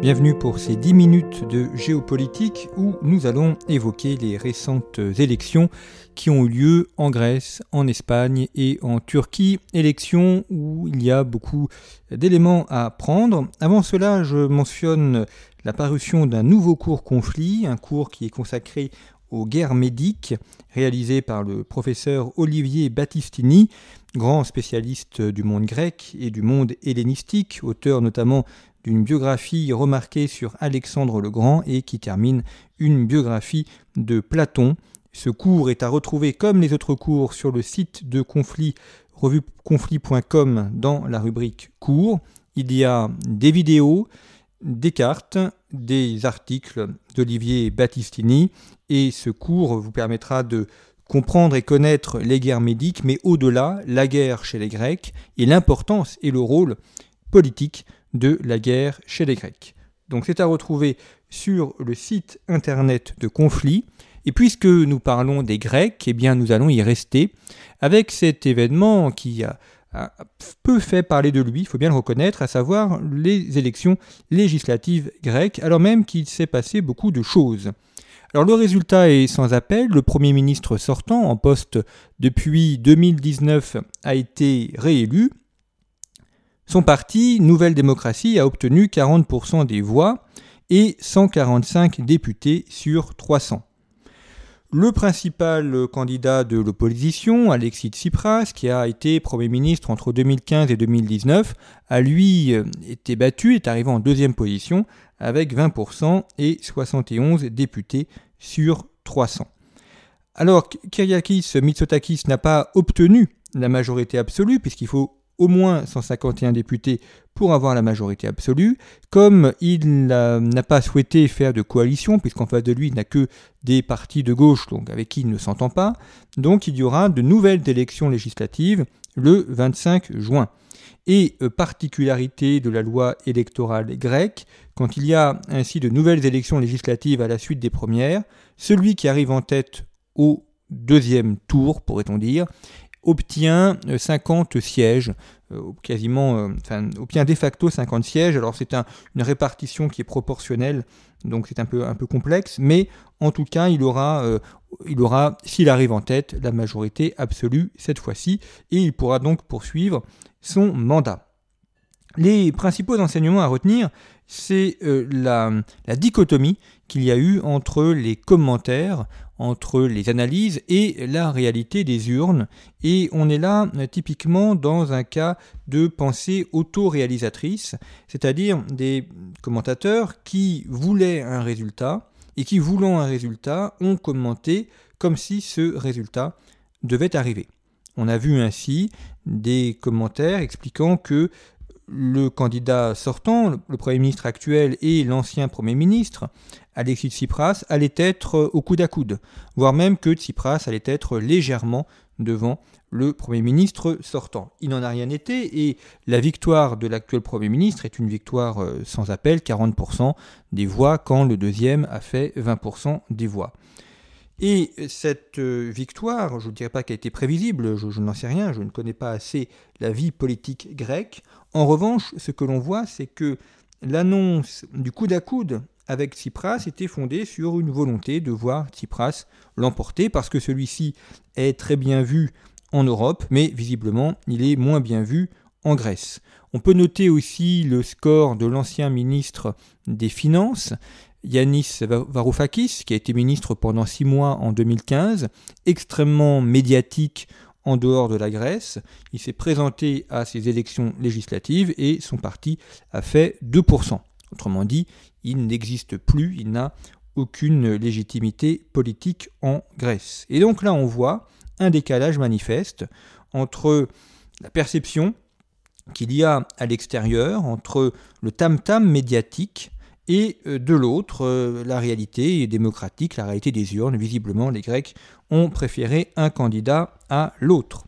Bienvenue pour ces 10 minutes de géopolitique où nous allons évoquer les récentes élections qui ont eu lieu en Grèce, en Espagne et en Turquie. Élections où il y a beaucoup d'éléments à prendre. Avant cela, je mentionne la parution d'un nouveau cours conflit, un cours qui est consacré aux guerres médiques, réalisé par le professeur Olivier Battistini, grand spécialiste du monde grec et du monde hellénistique, auteur notamment d'une biographie remarquée sur Alexandre le Grand et qui termine une biographie de Platon. Ce cours est à retrouver comme les autres cours sur le site de Conflit, revueconflit.com dans la rubrique cours. Il y a des vidéos, des cartes, des articles d'Olivier Battistini et ce cours vous permettra de comprendre et connaître les guerres médiques, mais au-delà, la guerre chez les Grecs et l'importance et le rôle politique de la guerre chez les Grecs. Donc c'est à retrouver sur le site internet de Conflit. Et puisque nous parlons des Grecs, eh bien nous allons y rester avec cet événement qui a, peu fait parler de lui, il faut bien le reconnaître, à savoir les élections législatives grecques, alors même qu'il s'est passé beaucoup de choses. Alors le résultat est sans appel, le Premier ministre sortant, en poste depuis 2019, a été réélu, son parti, Nouvelle Démocratie, a obtenu 40% des voix et 145 députés sur 300. Le principal candidat de l'opposition, Alexis Tsipras, qui a été Premier ministre entre 2015 et 2019, a lui été battu, est arrivé en deuxième position avec 20% et 71 députés sur 300. Alors, Kyriakis Mitsotakis n'a pas obtenu la majorité absolue, puisqu'il faut au moins 151 députés pour avoir la majorité absolue. Comme il n'a pas souhaité faire de coalition, puisqu'en face de lui, il n'a que des partis de gauche donc avec qui il ne s'entend pas, donc il y aura de nouvelles élections législatives le 25 juin. Et euh, particularité de la loi électorale grecque, quand il y a ainsi de nouvelles élections législatives à la suite des premières, celui qui arrive en tête au deuxième tour, pourrait-on dire, obtient 50 euh, sièges, euh, quasiment, euh, enfin, obtient de facto 50 sièges. Alors c'est une répartition qui est proportionnelle, donc c'est un peu, complexe, mais en tout cas, il aura, s'il arrive en tête, la majorité absolue cette fois-ci, et il pourra donc poursuivre son mandat. Les principaux enseignements à retenir, c'est la, la, dichotomie qu'il y a eu entre les commentaires entre les analyses et la réalité des urnes. Et on est là typiquement dans un cas de pensée autoréalisatrice, c'est-à-dire des commentateurs qui voulaient un résultat et qui, voulant un résultat, ont commenté comme si ce résultat devait arriver. On a vu ainsi des commentaires expliquant que le candidat sortant, le Premier ministre actuel et l'ancien Premier ministre, Alexis Tsipras, allait être au coude à coude, voire même que Tsipras allait être légèrement devant le Premier ministre sortant. Il n'en a rien été et la victoire de l'actuel Premier ministre est une victoire euh, sans appel, 40% des voix, quand le deuxième a fait 20% des voix. Et cette euh, victoire, je ne dirais pas qu'elle a été prévisible, je, je n'en sais rien, je ne connais pas assez la vie politique grecque. En revanche, ce que l'on voit, c'est que l'annonce du coude à coude avec Tsipras était fondée sur une volonté de voir Tsipras l'emporter, parce que celui-ci est très bien vu en Europe, mais visiblement il est moins bien vu en Grèce. On peut noter aussi le score de l'ancien ministre des Finances, Yanis Varoufakis, qui a été ministre pendant six mois en 2015, extrêmement médiatique en dehors de la Grèce. Il s'est présenté à ces élections législatives et son parti a fait 2%. Autrement dit, il n'existe plus, il n'a aucune légitimité politique en Grèce. Et donc là, on voit un décalage manifeste entre la perception qu'il y a à l'extérieur entre le tam-tam médiatique et euh, de l'autre euh, la réalité démocratique, la réalité des urnes. Visiblement, les Grecs ont préféré un candidat à l'autre.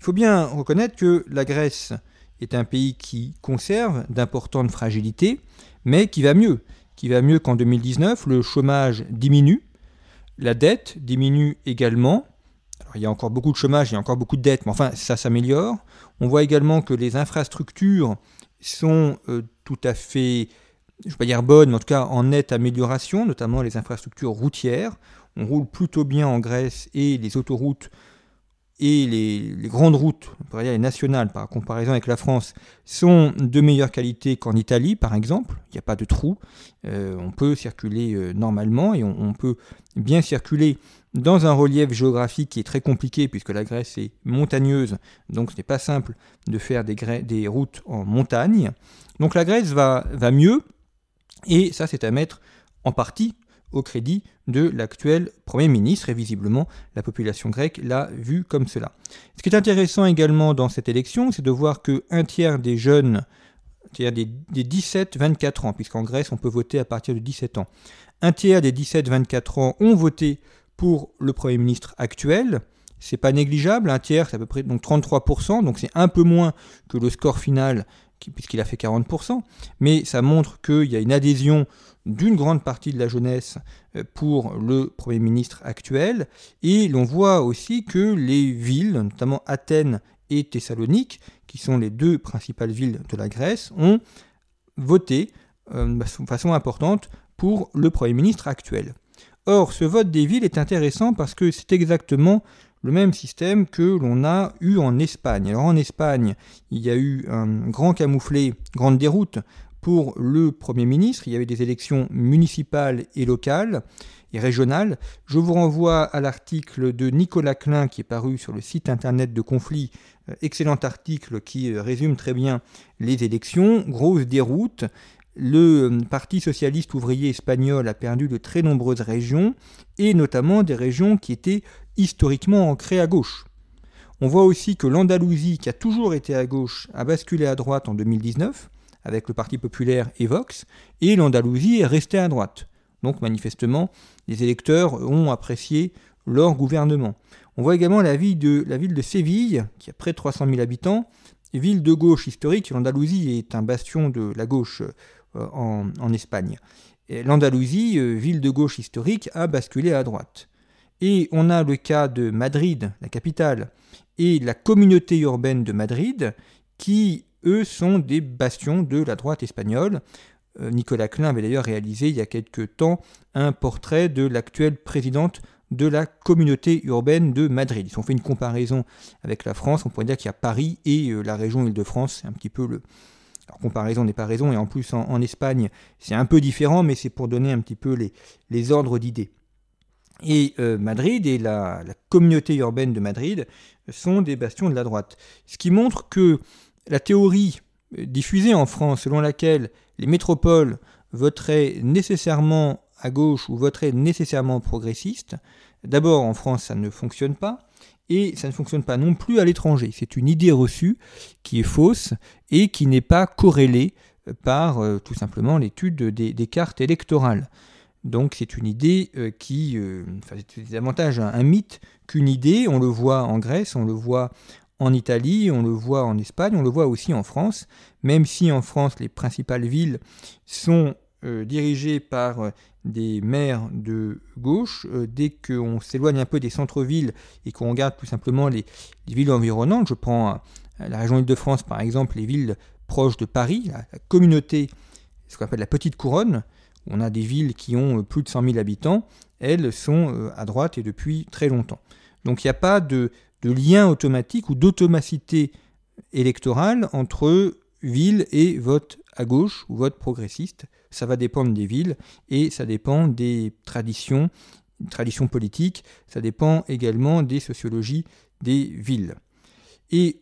Il faut bien reconnaître que la Grèce est un pays qui conserve d'importantes fragilités, mais qui va mieux. Qui va mieux qu'en 2019, le chômage diminue, la dette diminue également. il y a encore beaucoup de chômage, il y a encore beaucoup de dettes, mais enfin ça s'améliore. On voit également que les infrastructures sont euh, tout à fait, je ne vais pas dire bonnes, mais en tout cas en nette amélioration, notamment les infrastructures routières. On roule plutôt bien en Grèce et les autoroutes et les, grandes routes, on pourrait dire les nationales par comparaison avec la France, sont de meilleure qualité qu'en Italie par exemple. Il n'y a pas de trous, euh, on peut circuler euh, normalement et on, peut bien circuler dans un relief géographique qui est très compliqué puisque la Grèce est montagneuse, donc ce n'est pas simple de faire des, routes en montagne. Donc la Grèce va mieux et ça c'est à mettre en partie au crédit de l'actuel Premier ministre, et visiblement la population grecque l'a vu comme cela. Ce qui est intéressant également dans cette élection, c'est de voir qu'un tiers des jeunes, c'est-à-dire des, 17-24 ans, puisqu'en Grèce on peut voter à partir de 17 ans, un tiers des 17-24 ans ont voté pour le Premier ministre actuel, c'est pas négligeable, un tiers, c'est à peu près donc 33%, donc c'est un peu moins que le score final, puisqu'il a fait 40%, mais ça montre qu'il y a une adhésion d'une grande partie de la jeunesse euh, pour le Premier ministre actuel. Et l'on voit aussi que les villes, notamment Athènes et Thessalonique, qui sont les deux principales villes de la Grèce, ont voté euh, de façon importante pour le Premier ministre actuel. Or, ce vote des villes est intéressant parce que c'est exactement le même système que l'on a eu en Espagne. Alors en Espagne, il y a eu un grand camouflé, grande déroute pour le Premier ministre. Il y avait des élections municipales et locales et régionales. Je vous renvoie à l'article de Nicolas Klein qui est paru sur le site internet de Conflit. Euh, excellent article qui euh, résume très bien les élections. Grosse déroute. Le euh, Parti socialiste ouvrier espagnol a perdu de très nombreuses régions, et notamment des régions qui étaient historiquement ancrées à gauche. On voit aussi que l'Andalousie, qui a toujours été à gauche, a basculé à droite en 2019 avec le Parti populaire et Vox, et l'Andalousie est restée à droite. Donc manifestement, les électeurs ont apprécié leur gouvernement. On voit également la ville de, la ville de Séville, qui a près de 300 000 habitants, ville de gauche historique. L'Andalousie est un bastion de la gauche euh, en, Espagne. L'Andalousie, euh, ville de gauche historique, a basculé à droite. Et on a le cas de Madrid, la capitale, et la communauté urbaine de Madrid, qui eux sont des bastions de la droite espagnole. Euh, Nicolas Klein avait d'ailleurs réalisé il y a quelque temps un portrait de l'actuelle présidente de la communauté urbaine de Madrid. Ils ont fait une comparaison avec la France, on pourrait dire qu'il y a Paris et euh, la région Île-de-France, c'est un petit peu le... Comparaison n'est pas raison, et en plus en, Espagne c'est un peu différent, mais c'est pour donner un petit peu les, ordres d'idées. Et euh, Madrid et la, communauté urbaine de Madrid sont des bastions de la droite. Ce qui montre que la théorie euh, diffusée en France selon laquelle les métropoles voteraient nécessairement à gauche ou voteraient nécessairement progressiste, d'abord en France ça ne fonctionne pas, et ça ne fonctionne pas non plus à l'étranger. C'est une idée reçue qui est fausse et qui n'est pas corrélée par euh, tout simplement l'étude des, cartes électorales. Donc c'est une idée euh, qui, enfin, c'est davantage un mythe qu'une idée, on le voit en Grèce, on le voit en Italie, on le voit en Espagne, on le voit aussi en France, même si en France les principales villes sont euh, dirigées par euh, des maires de gauche, euh, dès qu'on s'éloigne un peu des centres-villes et qu'on regarde tout simplement les, villes environnantes, je prends la région Île-de-France par exemple, les villes proches de Paris, la, communauté, ce qu'on appelle la petite couronne, on a des villes qui ont plus de 100 000 habitants, elles sont à droite et depuis très longtemps. Donc il n'y a pas de, lien automatique ou d'automacité électorale entre ville et vote à gauche ou vote progressiste. Ça va dépendre des villes et ça dépend des traditions, traditions politiques, ça dépend également des sociologies des villes. Euh,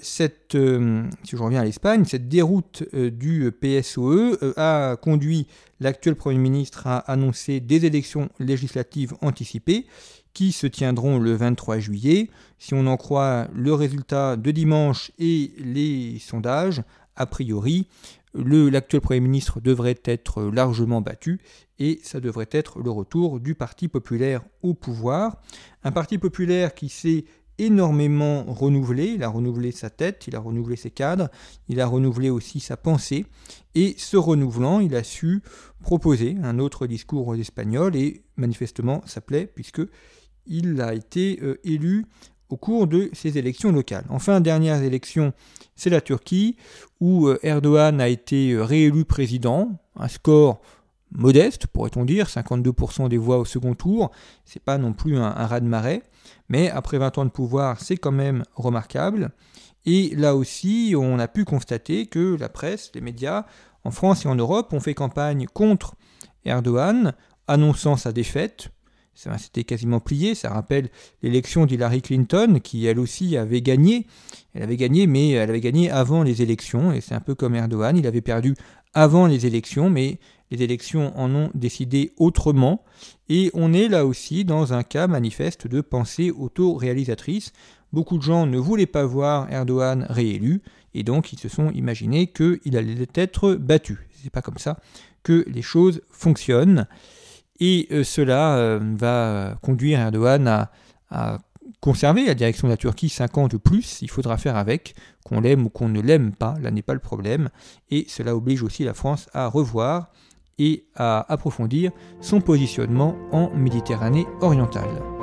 cette, euh, si je reviens à l'Espagne, cette déroute euh, du PSOE a conduit l'actuel Premier ministre à annoncer des élections législatives anticipées qui se tiendront le 23 juillet. Si on en croit le résultat de dimanche et les sondages, a priori, l'actuel Premier ministre devrait être largement battu et ça devrait être le retour du Parti populaire au pouvoir. Un Parti populaire qui s'est énormément renouvelé, il a renouvelé sa tête, il a renouvelé ses cadres, il a renouvelé aussi sa pensée, et ce renouvelant, il a su proposer un autre discours aux Espagnols, et manifestement ça plaît, puisque il a été euh, élu au cours de ces élections locales. Enfin, dernière élection, c'est la Turquie, où euh, Erdogan a été euh, réélu président, un score modeste, pourrait-on dire, 52% des voix au second tour, c'est pas non plus un, un raz-de-marée, mais après 20 ans de pouvoir, c'est quand même remarquable. Et là aussi, on a pu constater que la presse, les médias, en France et en Europe, ont fait campagne contre Erdogan, annonçant sa défaite. C'était quasiment plié, ça rappelle l'élection d'Hillary Clinton, qui elle aussi avait gagné. Elle avait gagné, mais elle avait gagné avant les élections, et c'est un peu comme Erdogan, il avait perdu avant les élections, mais les élections en ont décidé autrement, et on est là aussi dans un cas manifeste de pensée autoréalisatrice. Beaucoup de gens ne voulaient pas voir Erdogan réélu, et donc ils se sont imaginés qu'il allait être battu. C'est pas comme ça que les choses fonctionnent. Et euh, cela euh, va conduire Erdogan à, à conserver la direction de la Turquie 5 ans de plus, il faudra faire avec, qu'on l'aime ou qu'on ne l'aime pas, là n'est pas le problème, et cela oblige aussi la France à revoir et à approfondir son positionnement en Méditerranée orientale.